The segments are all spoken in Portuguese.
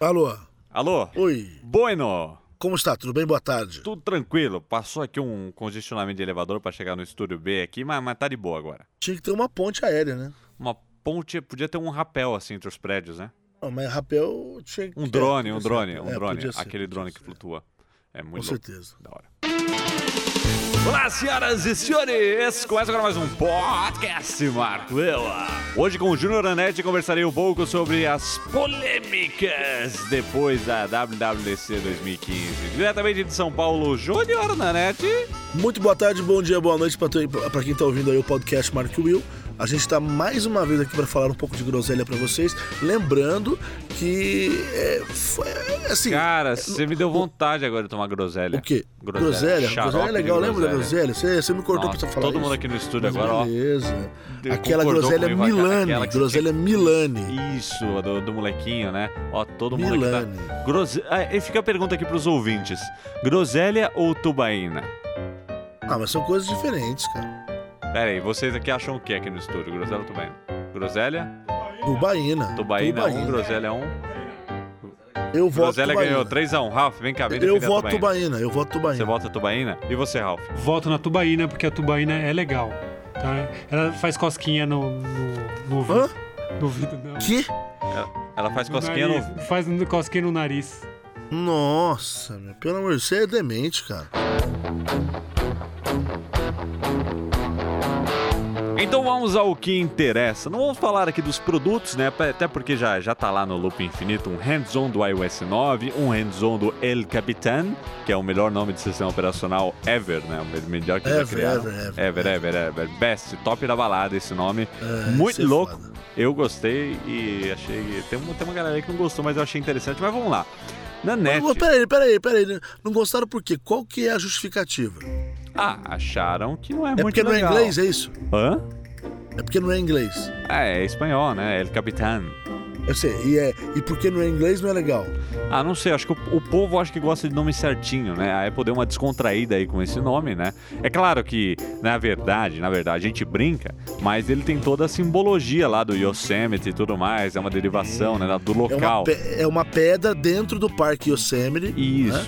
Alô? Alô? Oi. Bueno! Como está? Tudo bem? Boa tarde. Tudo tranquilo. Passou aqui um congestionamento de elevador pra chegar no estúdio B aqui, mas, mas tá de boa agora. Tinha que ter uma ponte aérea, né? Uma ponte, podia ter um rapel assim entre os prédios, né? Não, mas rapel tinha que Um é, drone, um drone, um É, drone. ser, Aquele drone que flutua. É Com muito louco. certeza. Da hora. Olá, senhoras e senhores! Começa agora mais um podcast Marco Eu. Hoje com o Júnior Anete conversarei um pouco sobre as polêmicas depois da WWDC 2015. Diretamente de São Paulo, Júnior Nanete. Muito boa tarde, bom dia, boa noite pra quem tá ouvindo aí o podcast Mark Will. A gente tá mais uma vez aqui para falar um pouco de groselha pra vocês. Lembrando que. É, foi, assim. Cara, você me deu vontade agora de tomar groselha. O quê? Groselha. Groselha? Groselha é legal, lembra da groselha. Você, você me cortou pra falar todo isso. mundo aqui no estúdio Mas agora, ó. Beleza. Aquela groselha comigo, Milani. aquela groselha Milani. Isso, do, do molequinho, né? Ó, todo mundo Milani. aqui tá. Grose... Ah, e fica a pergunta aqui pros ouvintes: groselha ou tubaína? Ah, mas são coisas diferentes, cara. Pera aí, vocês aqui acham o que aqui no estúdio? Groselha ou tubaína? Groselha? Tubaína. Tubaína 1, um, groselha 1. Um. Eu voto Groselha Tubaína. ganhou 3x1. Ralph, vem cá, vem Eu voto tubaína. Tubaína. Eu voto Tubaína. Você vota tubaína? E você, Ralph? Voto na tubaína, porque a tubaína é legal. Tá? Ela faz cosquinha no, no, no ouvido. Hã? No ouvido, não. Que? Ela, ela faz No cosquinha no. nariz. Faz no- cosquinha no nariz. Nossa, meu, pelo amor de Deus, você é demente, cara. Então vamos ao que interessa. Não vamos falar aqui dos produtos, né? Até porque já, já tá lá no Loop Infinito um hands-on do iOS 9, um hands-on do El Capitan, que é o melhor nome de sistema operacional ever, né? O melhor que já Ever, criaram. ever, ever, ever, ever, ever. Best, top da balada esse nome. É, Muito é louco. foda. Eu gostei e achei. Tem uma, tem uma galera aí que não gostou, mas eu achei interessante. Mas vamos lá. Na net. Mas, Peraí, peraí, peraí. Não gostaram por quê? Qual que é a justificativa? Ah, acharam que não é, É muito porque não é legal. inglês, é isso? Hã? É porque não é inglês. É, é espanhol, né? El Capitan. Eu sei, e, é, e porque não é inglês não é legal. Ah, não sei, acho que o, o povo acho que gosta de nome certinho, né? A Apple deu uma descontraída aí com esse nome, né? É claro que, na verdade, na verdade, a gente brinca, mas ele tem toda a simbologia lá do Yosemite e tudo mais, é uma derivação, né, do É uma, local. é uma pedra dentro do Parque Yosemite. Isso. né?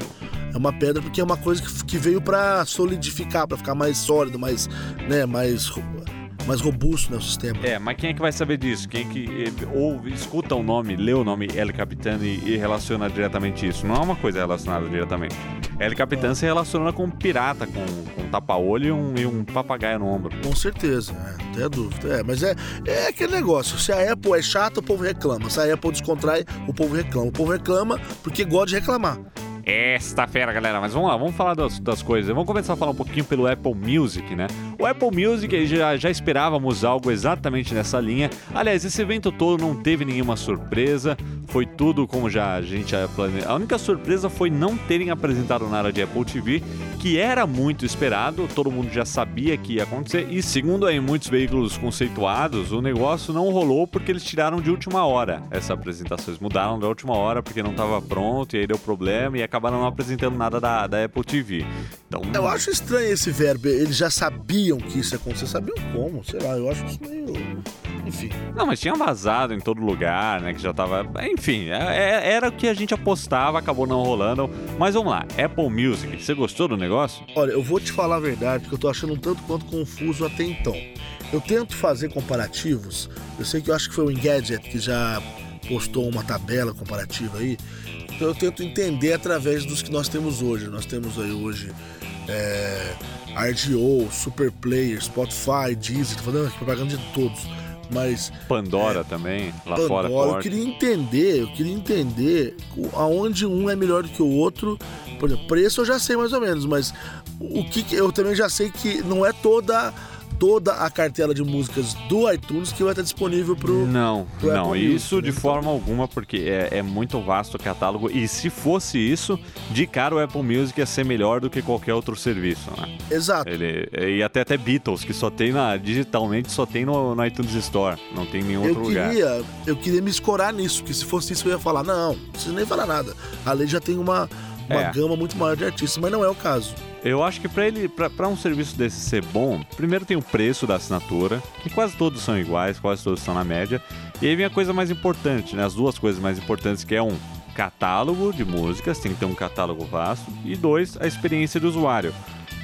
É uma pedra porque é uma coisa que, que veio pra solidificar, pra ficar mais sólido, mais, né, mais, mais robusto né, o sistema. É, mas quem é que vai saber disso? Quem é que eh, ouve, escuta o nome, lê o nome El Capitan e, e relaciona diretamente isso? Não é uma coisa relacionada diretamente. El Capitan se relaciona com um pirata, com, com um tapa-olho e um, e um papagaio no ombro. Com certeza, é, não tem dúvida. É, mas é, é aquele negócio. Se a Apple é chata, o povo reclama. Se a Apple descontrai, o povo reclama. O povo reclama porque gosta de reclamar. Esta fera, galera. Mas vamos lá, vamos falar das, das coisas. Vamos começar a falar um pouquinho pelo Apple Music, né? O Apple Music já, já esperávamos algo exatamente nessa linha. Aliás, esse evento todo não teve nenhuma surpresa. Foi tudo como já a gente já planejou. A única surpresa foi não terem apresentado nada de Apple TV, que era muito esperado. Todo mundo já sabia que ia acontecer. E segundo aí muitos veículos conceituados, o negócio não rolou porque eles tiraram de última hora essa apresentação. Eles mudaram da última hora porque não estava pronto e aí deu problema e acabaram não apresentando nada da, da Apple TV. Então, Eu acho estranho esse verbo. Eles já sabiam que isso ia acontecer. Sabiam como? Sei lá, eu acho isso meio. Enfim. Não, mas tinha vazado em todo lugar, né? Que já tava. Enfim, é- é- era o que a gente apostava, acabou não rolando. Mas vamos lá, Apple Music, você gostou do negócio? Olha, eu vou te falar a verdade, porque eu tô achando um tanto quanto confuso até então. Eu tento fazer comparativos. Eu sei que eu acho que foi o Engadget que já postou uma tabela comparativa aí. Então eu tento entender através dos que nós temos hoje. Nós temos aí hoje é, RDO, Superplayer, Spotify, Deezer, tô falando aqui propaganda de todos. Mas Pandora também, lá fora Pandora, eu queria entender, eu queria entender aonde um é melhor do que o outro. Por exemplo, preço eu já sei mais ou menos, mas o que que- eu também já sei que não é toda toda a cartela de músicas do iTunes que vai estar disponível pro Não, pro não, Apple isso Music, de né? forma alguma, porque é, é muito vasto o catálogo. E se fosse isso, de cara o Apple Music ia ser melhor do que qualquer outro serviço, né? Exato. Ele, e até até Beatles, que só tem na. digitalmente só tem no, no iTunes Store, não tem em nenhum Eu outro lugar. queria, eu queria me escorar nisso, que se fosse isso eu ia falar, não, não precisa nem falar nada. A lei já tem uma, uma É. gama muito maior de artistas, mas não é o caso. Eu acho que pra ele, pra um serviço desse ser bom, primeiro tem o preço da assinatura, que quase todos são iguais, quase todos estão na média. E aí vem a coisa mais importante, né? As duas coisas mais importantes que é um catálogo de músicas, tem que ter um catálogo vasto, e dois, a experiência do usuário.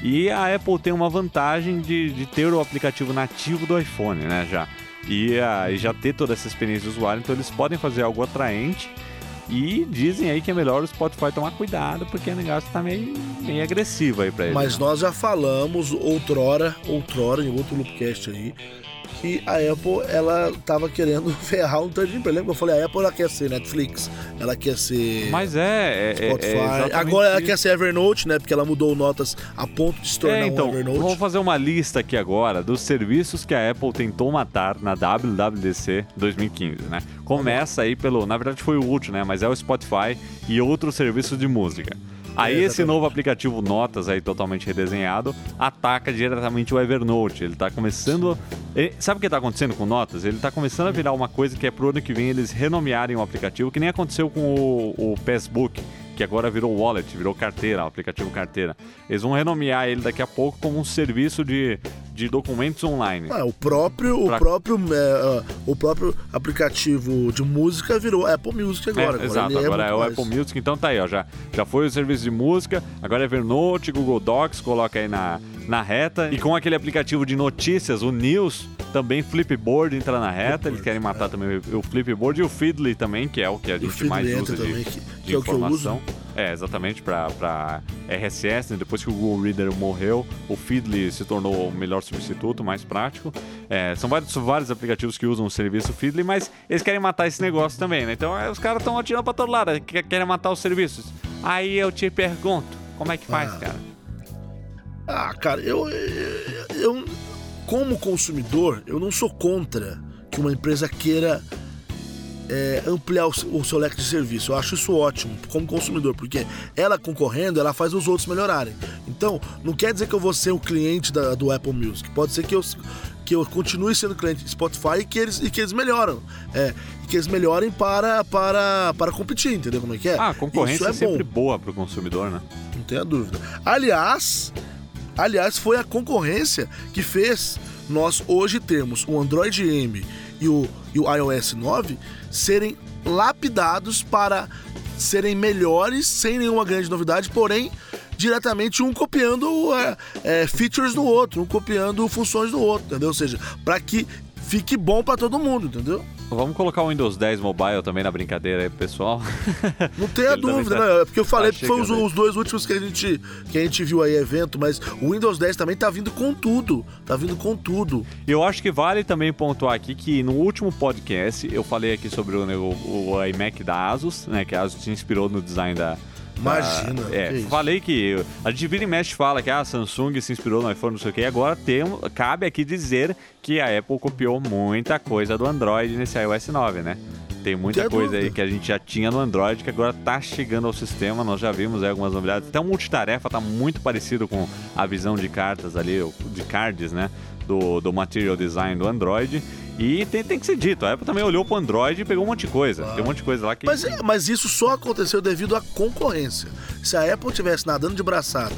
E a Apple tem uma vantagem de, de ter o aplicativo nativo do iPhone, né, já. E, a, e já ter toda essa experiência do usuário, então eles podem fazer algo atraente e dizem aí que é melhor o Spotify tomar cuidado, porque o negócio tá meio, meio agressivo aí pra ele. Mas né? nós já falamos outrora, outrora, em outro Loopcast aí, que a Apple ela tava querendo ferrar um tanto de emprego. Lembra que eu falei, a Apple ela quer ser Netflix, ela quer ser Mas é, é, Spotify. é exatamente Agora ela isso. quer ser Evernote, né? Porque ela mudou notas a ponto de se tornar É, então, um Evernote. vamos fazer uma lista aqui agora dos serviços que a Apple tentou matar na WWDC 2015, né? Começa aí pelo, na verdade foi o último, né? Mas é o Spotify e outros serviços de música. Aí É, esse exatamente. novo aplicativo Notas aí totalmente redesenhado ataca diretamente o Evernote. Ele tá começando, ele- sabe o que tá acontecendo com Notas? Ele tá começando a virar uma coisa que é pro ano que vem eles renomearem o aplicativo, que nem aconteceu com o, o Passbook que agora virou wallet, virou carteira, o aplicativo carteira. Eles vão renomear ele daqui a pouco como um serviço de, de documentos online. Ah, o próprio, Pra- o próprio, é, o próprio aplicativo de música virou Apple Music agora. É, agora exato, agora é, muito o mais. Apple Music, então tá aí, ó. Já, já foi o serviço de música, agora é Evernote, Google Docs, coloca aí na, na reta. E com aquele aplicativo de notícias, o News, também Flipboard entra na reta. Eles querem matar também o, Flipboard e o Feedly também, que é o que a gente mais usa de, também, que- de que é o que eu informação. uso. É, exatamente, para RSS, né? depois que o Google Reader morreu, o Feedly se tornou o melhor substituto, mais prático. É, são vários, vários aplicativos que usam o serviço Feedly, mas eles querem matar esse negócio também, né? Então é, os caras estão atirando para todo lado, que- querem matar os serviços. Aí eu te pergunto, como é que faz, Ah. cara? Ah, cara, eu, eu, eu- como consumidor, eu não sou contra que uma empresa queira é, ampliar o, seu- o seu leque de serviço. Eu acho isso ótimo como consumidor, porque ela concorrendo, ela faz os outros melhorarem. Então, não quer dizer que eu vou ser o cliente da- do Apple Music. Pode ser que eu, que eu continue sendo cliente de Spotify e que eles, e que eles melhoram. É, e que eles melhorem para, para, para competir, entendeu como é que é? Ah, a concorrência é, é sempre bom. boa pro consumidor, né? Não tenha dúvida. Aliás, aliás, foi a concorrência que fez nós hoje termos o Android M e o, e o iOS 9 serem lapidados para serem melhores, sem nenhuma grande novidade, porém diretamente um copiando é, é, features do outro, um copiando funções do outro, entendeu? Ou seja, para que fique bom para todo mundo, entendeu? Vamos colocar o Windows 10 Mobile também na brincadeira aí, pro pessoal. Não tenha dúvida, tá- né? É Porque eu falei tá que foi os, os dois últimos que a, gente, que a gente viu aí, evento, mas o Windows 10 também tá vindo com tudo. Tá vindo com tudo. E eu acho que vale também pontuar aqui que no último podcast eu falei aqui sobre o, o- o iMac da Asus, né? Que a Asus se inspirou no design da. Da- Imagina, é, que falei que a gente vira e mexe fala que a Samsung se inspirou no iPhone, não sei o que. Agora tem, cabe aqui dizer que a Apple copiou muita coisa do Android nesse iOS 9, né? Tem muita coisa aí dúvida. que a gente já tinha no Android que agora tá chegando ao sistema. Nós já vimos aí algumas novidades. Até o multitarefa tá muito parecido com a visão de cartas ali, de cards, né? Do, do material design do Android. E tem, tem que ser dito, a Apple também olhou pro Android e pegou um monte de coisa. Tem um monte de coisa lá que. Mas, mas isso só aconteceu devido à concorrência. Se a Apple tivesse nadando de braçada,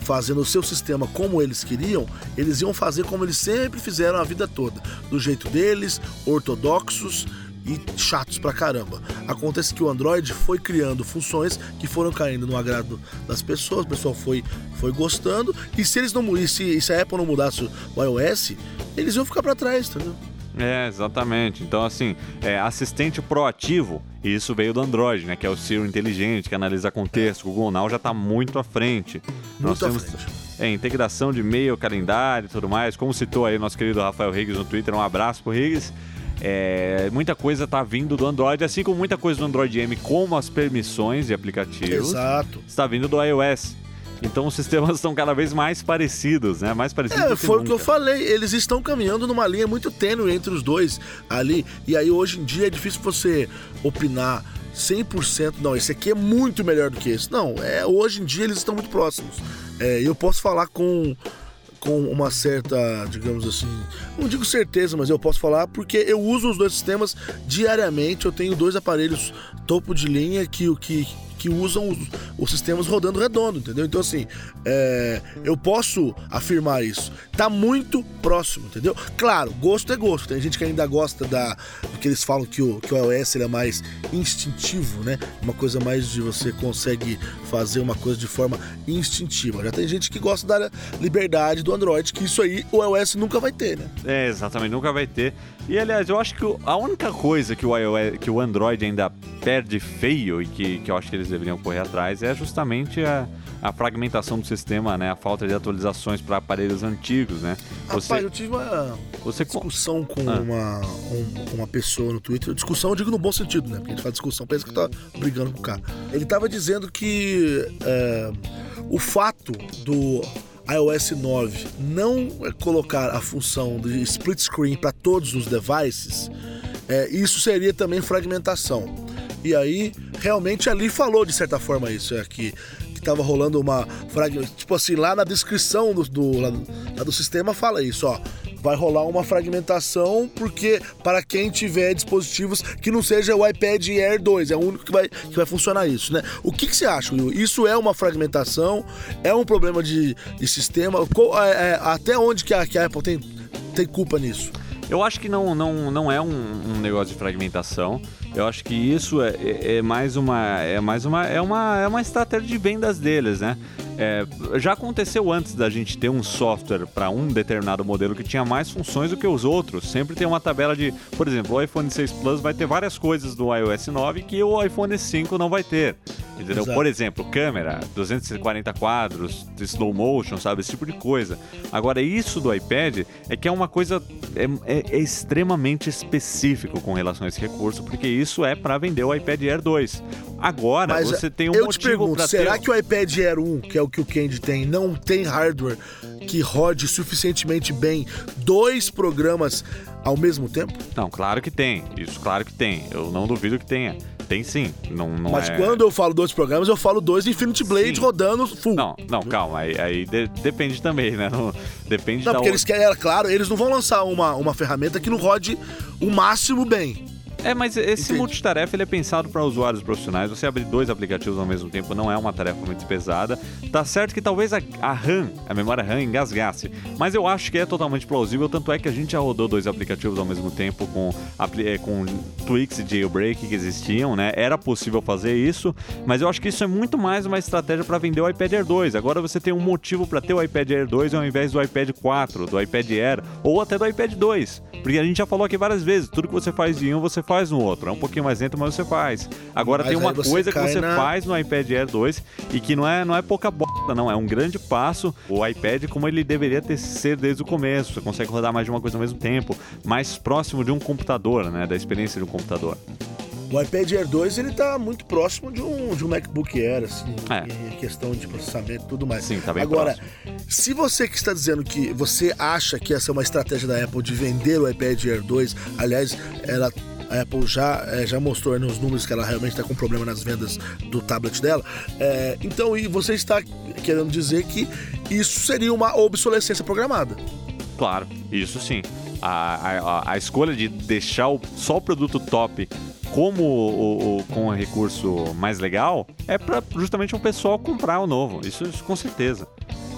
fazendo o seu sistema como eles queriam, eles iam fazer como eles sempre fizeram a vida toda. Do jeito deles, ortodoxos e chatos pra caramba. Acontece que o Android foi criando funções que foram caindo no agrado das pessoas, o pessoal foi, foi gostando, e se eles não e se, e se a Apple não mudasse o iOS, eles iam ficar pra trás, entendeu? É, exatamente. Então, assim, é, assistente proativo, e isso veio do Android, né? Que é o Siri inteligente, que analisa contexto. O Google Now já está muito à frente. Muito à temos frente. é, integração de e-mail, calendário e tudo mais. Como citou aí nosso querido Rafael Riggs no Twitter, um abraço pro Riggs. É, muita coisa tá vindo do Android, assim como muita coisa do Android M, como as permissões de aplicativos, Exato. está vindo do iOS. Então os sistemas estão cada vez mais parecidos, né? Mais parecidos É, foi o que eu falei. Eles estão caminhando numa linha muito tênue entre os dois ali. E aí hoje em dia é difícil você opinar 100%. Não, esse aqui é muito melhor do que esse. Não, é hoje em dia eles estão muito próximos. É, eu posso falar com com uma certa, digamos assim, não digo certeza, mas eu posso falar porque eu uso os dois sistemas diariamente. Eu tenho dois aparelhos topo de linha que o que que usam os, os sistemas rodando redondo, entendeu? Então, assim, é, eu posso afirmar isso. Tá muito próximo, entendeu? Claro, gosto é gosto. Tem gente que ainda gosta da. do que eles falam que o, que o iOS é mais instintivo, né? Uma coisa mais de você consegue fazer uma coisa de forma instintiva. Já tem gente que gosta da liberdade do Android, que isso aí o iOS nunca vai ter, né? É, exatamente, nunca vai ter. E aliás, eu acho que a única coisa que o, iOS, que o Android ainda perde feio e que, que eu acho que eles deveriam correr atrás é justamente a, a fragmentação do sistema, né? A falta de atualizações para aparelhos antigos, né? Você, Rapaz, eu tive uma você... discussão com ah. uma, um, uma pessoa no Twitter. Discussão eu digo no bom sentido, né? Porque a gente fala discussão, pensa que tá brigando com o cara. Ele tava dizendo que é, o fato do iOS 9 não colocar a função de split screen para todos os devices, é, isso seria também fragmentação. E aí, realmente ali falou de certa forma isso, é que estava rolando uma. Tipo assim, lá na descrição do, do, lá, lá do sistema fala isso, ó vai rolar uma fragmentação, porque para quem tiver dispositivos que não seja o iPad Air 2, é o único que vai, que vai funcionar isso, né? O que, que você acha, Will? Isso é uma fragmentação? É um problema de, de sistema? É, é, até onde que a, que a Apple tem, tem culpa nisso? Eu acho que não, não, não é um, um negócio de fragmentação. Eu acho que isso é, é, é, mais uma é mais uma é uma é uma estratégia de vendas deles, né? É, já aconteceu antes da gente ter um software para um determinado modelo que tinha mais funções do que os outros. Sempre tem uma tabela de, por exemplo, o iPhone 6 Plus vai ter várias coisas do iOS 9 que o iPhone 5 não vai ter. Entendeu? Exato. Por exemplo, câmera, 240 quadros, slow motion, sabe? Esse tipo de coisa. Agora, isso do iPad é que é uma coisa é, é, é extremamente específico com relação a esse recurso, porque isso é para vender o iPad Air 2. Agora, Mas você tem um eu motivo te pergunto, será ter... que o iPad Air 1, que é o que o Candy tem, não tem hardware que rode suficientemente bem dois programas ao mesmo tempo? Não, claro que tem. Isso, claro que tem. Eu não duvido que tenha. Tem sim. Não, não Mas é... quando eu falo dois programas, eu falo dois Infinity Blade sim. rodando full. Não, não, calma. Aí, aí de, depende também, né? Não, depende não, da porque eles querem, é claro, eles não vão lançar uma, uma ferramenta que não rode o máximo bem. É, mas esse Entendi. multitarefa ele é pensado para usuários profissionais. Você abrir dois aplicativos ao mesmo tempo não é uma tarefa muito pesada. Tá certo que talvez a, a RAM, a memória RAM, engasgasse, mas eu acho que é totalmente plausível. Tanto é que a gente já rodou dois aplicativos ao mesmo tempo com, é, com tweaks de jailbreak que existiam, né? Era possível fazer isso, mas eu acho que isso é muito mais uma estratégia para vender o iPad Air 2. Agora você tem um motivo para ter o iPad Air 2 ao invés do iPad 4, do iPad Air ou até do iPad 2. Porque a gente já falou aqui várias vezes, tudo que você faz em um, você faz faz no outro. É um pouquinho mais lento, mas você faz. Agora mas tem uma coisa que você na... faz no iPad Air 2 e que não é, não é pouca bosta, não. É um grande passo. O iPad, como ele deveria ter ser desde o começo. Você consegue rodar mais de uma coisa ao mesmo tempo, mais próximo de um computador, né? Da experiência de um computador. O iPad Air 2 ele tá muito próximo de um, de um MacBook Air, assim, é. em questão de processamento e tudo mais. Sim, tá bem Agora, próximo. se você que está dizendo que você acha que essa é uma estratégia da Apple de vender o iPad Air 2, aliás, ela a Apple já, é, já mostrou nos números que ela realmente está com problema nas vendas do tablet dela. É, então, e você está querendo dizer que isso seria uma obsolescência programada. Claro, isso sim. A, a, a escolha de deixar o, só o produto top como o, o, com o recurso mais legal é para justamente o pessoal comprar o novo. Isso, isso com certeza.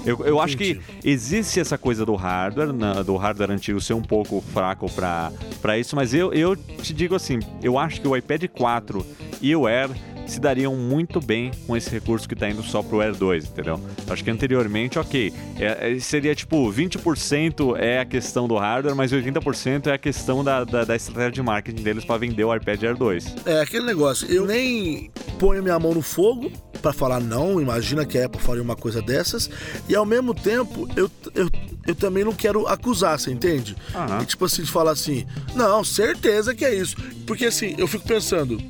Eu, eu acho que existe essa coisa do hardware, na, do hardware antigo ser um pouco fraco para isso, mas eu, eu te digo assim, eu acho que o iPad 4 e o Air se dariam muito bem com esse recurso que está indo só pro Air 2, entendeu? Acho que anteriormente, ok, é, é seria tipo 20% é a questão do hardware, mas 80% é a questão da, da, da estratégia de marketing deles para vender o iPad Air 2. É aquele negócio, eu nem ponho minha mão no fogo para falar não, imagina que a Apple faria uma coisa dessas, e ao mesmo tempo eu, eu, eu também não quero acusar, você entende? Uhum. E, tipo assim, de falar assim, não, certeza que é isso. Porque assim, eu fico pensando,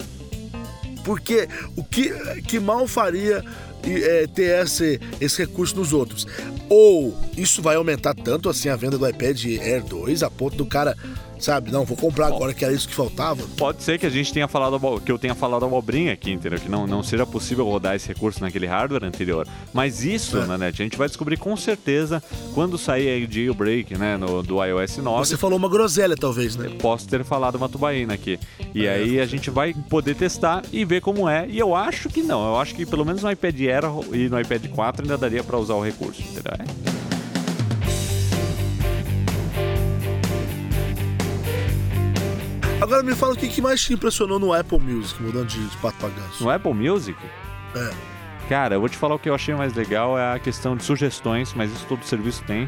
porque o que, que mal faria é, ter esse, esse recurso nos outros? Ou isso vai aumentar tanto assim a venda do iPad Air 2 a ponto do cara sabe? Não, vou comprar agora que era isso que faltava. Pode ser que a gente tenha falado que eu tenha falado abobrinha aqui, entendeu? Que não, não seja possível rodar esse recurso naquele hardware anterior. Mas isso, É. net, a gente vai descobrir com certeza quando sair aí o jailbreak, né, no, do iOS 9. Você falou uma groselha, talvez, né? Posso ter falado uma tubaína aqui. E É, aí a gente vai poder testar e ver como é. E eu acho que não. Eu acho que pelo menos no iPad Air e no iPad 4 ainda daria pra usar o recurso, entendeu? É. Agora me fala o que que mais te impressionou no Apple Music, mudando de, de pato pra ganso. No Apple Music, É. Cara, eu vou te falar o que eu achei mais legal é a questão de sugestões, mas isso todo serviço tem.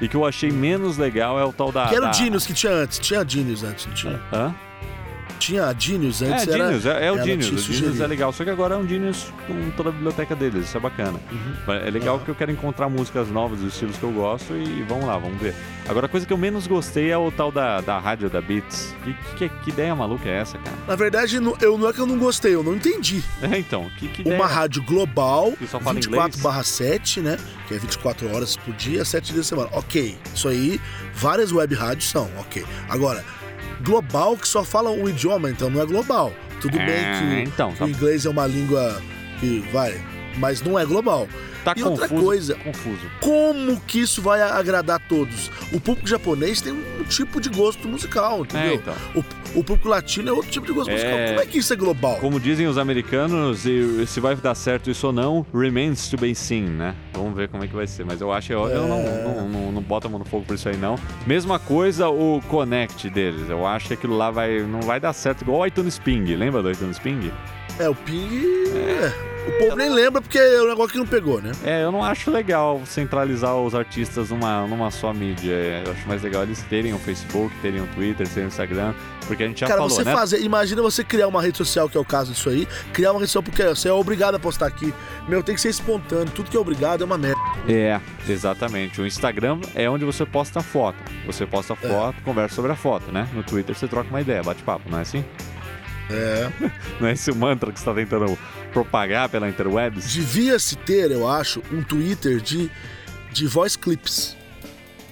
E que eu achei menos legal é o tal da. Que era da... o Genius que tinha antes. Tinha Genius antes, não tinha? Hã? Tinha a Genius É, antes. era, Genius, é, é o Genius. O Genius é legal, só que agora é um Genius com toda a biblioteca deles, isso é bacana. Uhum. É legal Ah. porque eu quero encontrar músicas novas, dos estilos que eu gosto e vamos lá, vamos ver. Agora, a coisa que eu menos gostei é o tal da, da rádio da Beats. Que, que, que ideia maluca é essa, cara? Na verdade, não- eu, não é que eu não gostei, eu não entendi. É, então, que, que ideia? Uma rádio global, Que só fala 24 inglês? barra 7, né? Que é 24 horas por dia, 7 dias por semana. Ok, isso aí, várias web rádios são, ok. Agora, global que só fala um idioma, então não é global. Tudo É, bem que então, tá- o inglês é uma língua que vai, mas não é global. Tá e confuso. outra coisa, Confuso. como que isso vai agradar todos? O público japonês tem um tipo de gosto musical, entendeu? É, então. o, o público latino é outro tipo de gosto É. musical. Como é que isso é global? Como dizem os americanos, e se vai dar certo isso ou não, remains to be seen, né? Vamos ver como é que vai ser. Mas eu acho, eu, eu não, não, não, não boto a mão no fogo por isso aí, não. Mesma coisa o Connect deles. Eu acho que aquilo lá vai, não vai dar certo, igual o iTunes Ping. Lembra do iTunes Ping? É, o ping. é. O povo nem lembra porque é um negócio que não pegou, né? É, eu não acho legal centralizar os artistas numa, numa só mídia. É, Eu acho mais legal eles terem o Facebook, terem o Twitter, terem o Instagram, porque a gente já Cara, falou, você né? fazer. Imagina você criar uma rede social, que é o caso disso aí. Criar uma rede social porque você é obrigado a postar aqui. Meu, tem que ser espontâneo. Tudo que é obrigado é uma merda. É, exatamente. O Instagram é onde você posta foto. Você posta É. foto, conversa sobre a foto, né? No Twitter você troca uma ideia, bate papo, não é assim? É. Não é esse o mantra que você está tentando propagar pela interwebs? Devia-se ter, eu acho, um Twitter de, de voice clips.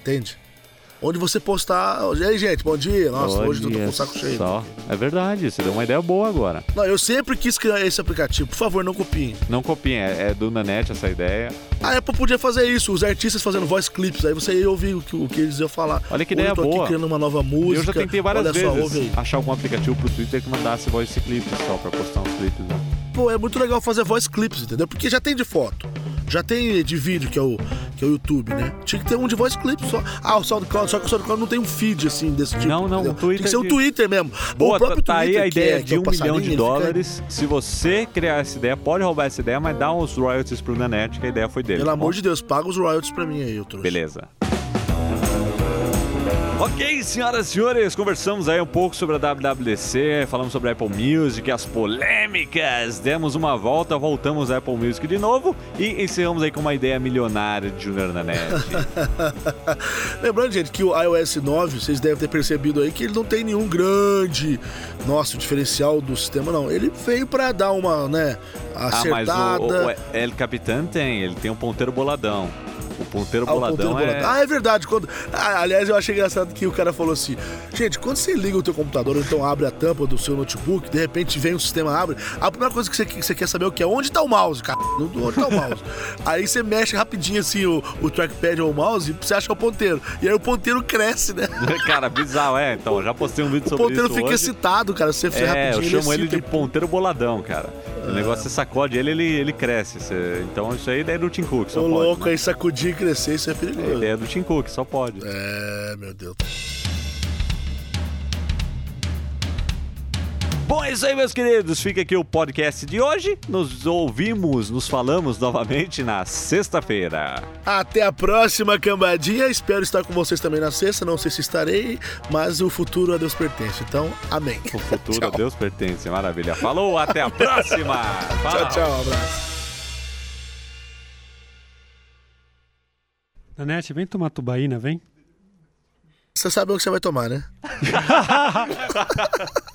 Entende? Onde você postar. E aí, gente, bom dia. Nossa, hoje eu tô com o saco cheio. Só. É verdade, você deu uma ideia boa agora. Não, eu sempre quis criar esse aplicativo. Por favor, não copiem. Não copiem, é, é do Nanete essa ideia. A Apple podia fazer isso, os artistas fazendo voice clips, aí você ia ouvir o que, o que eles iam falar. Olha que Hoje ideia eu tô boa. aqui criando uma nova música. eu já tentei várias olha só, vezes achar algum aplicativo pro Twitter que mandasse voice clips só pra postar uns clipes. Né? Pô, é muito legal fazer voice clips, entendeu? Porque já tem de foto, já tem de vídeo, que é o, que é o YouTube, né? Tinha que ter um de voice clips só. Ah, o SoundCloud, só que o SoundCloud não tem um feed assim desse tipo. Não, não, o Twitter Tem que ser o de- Twitter mesmo. Boa, o próprio tá aí Twitter, a que ideia é- de é um milhão de ele fica- dólares. Se você criar essa ideia, pode roubar essa ideia, mas dá uns royalties pro Nanete, que a ideia foi dele. Pelo tá amor de Deus, paga os royalties pra mim aí, eu trouxe. Beleza. Ok, senhoras e senhores, conversamos aí um pouco sobre a WWDC, falamos sobre a Apple Music, as polêmicas, demos uma volta, voltamos à Apple Music de novo e encerramos aí com uma ideia milionária de Junior na net. Lembrando, gente, que o iOS 9, vocês devem ter percebido aí que ele não tem nenhum grande, nossa, diferencial do sistema, não. Ele veio pra dar uma, né, ah, mas acertada. o, o El Capitan tem, ele tem um ponteiro boladão. O ponteiro Ah, o boladão ponteiro é... boladão. Ah, é verdade. Quando... Ah, aliás, eu achei engraçado que o cara falou assim: gente, quando você liga o teu computador, ou então abre a tampa do seu notebook, de repente vem o sistema abre, a primeira coisa que você, que você quer saber é o que é onde tá o mouse, cara. Onde tá o mouse? Aí você mexe rapidinho assim o, o trackpad ou o mouse e você acha é o ponteiro. E aí o ponteiro cresce, né? Cara, bizarro, é. Então, eu já postei um vídeo O sobre ponteiro isso fica hoje. excitado, cara. Você É, eu rapidinho. chamo ele de excita ponteiro boladão, cara. O negócio você sacode ele, ele, ele cresce. Você- Então isso aí é ideia do Tim Cook, só O pode. louco né? aí sacudir e crescer, isso é É perigoso. ideia do Tim Cook, só pode. É, meu Deus. Bom, é isso aí, meus queridos. Fica aqui o podcast de hoje. Nos ouvimos, nos falamos novamente na sexta-feira. Até a próxima cambadinha. Espero estar com vocês também na sexta. Não sei se estarei, mas o futuro a Deus pertence. Então, amém. O futuro a. Deus pertence. Maravilha. Falou, até a próxima. Fala. Tchau, tchau. Um abraço. Nanete, vem tomar tubaína, vem. Você sabe o que você vai tomar, né?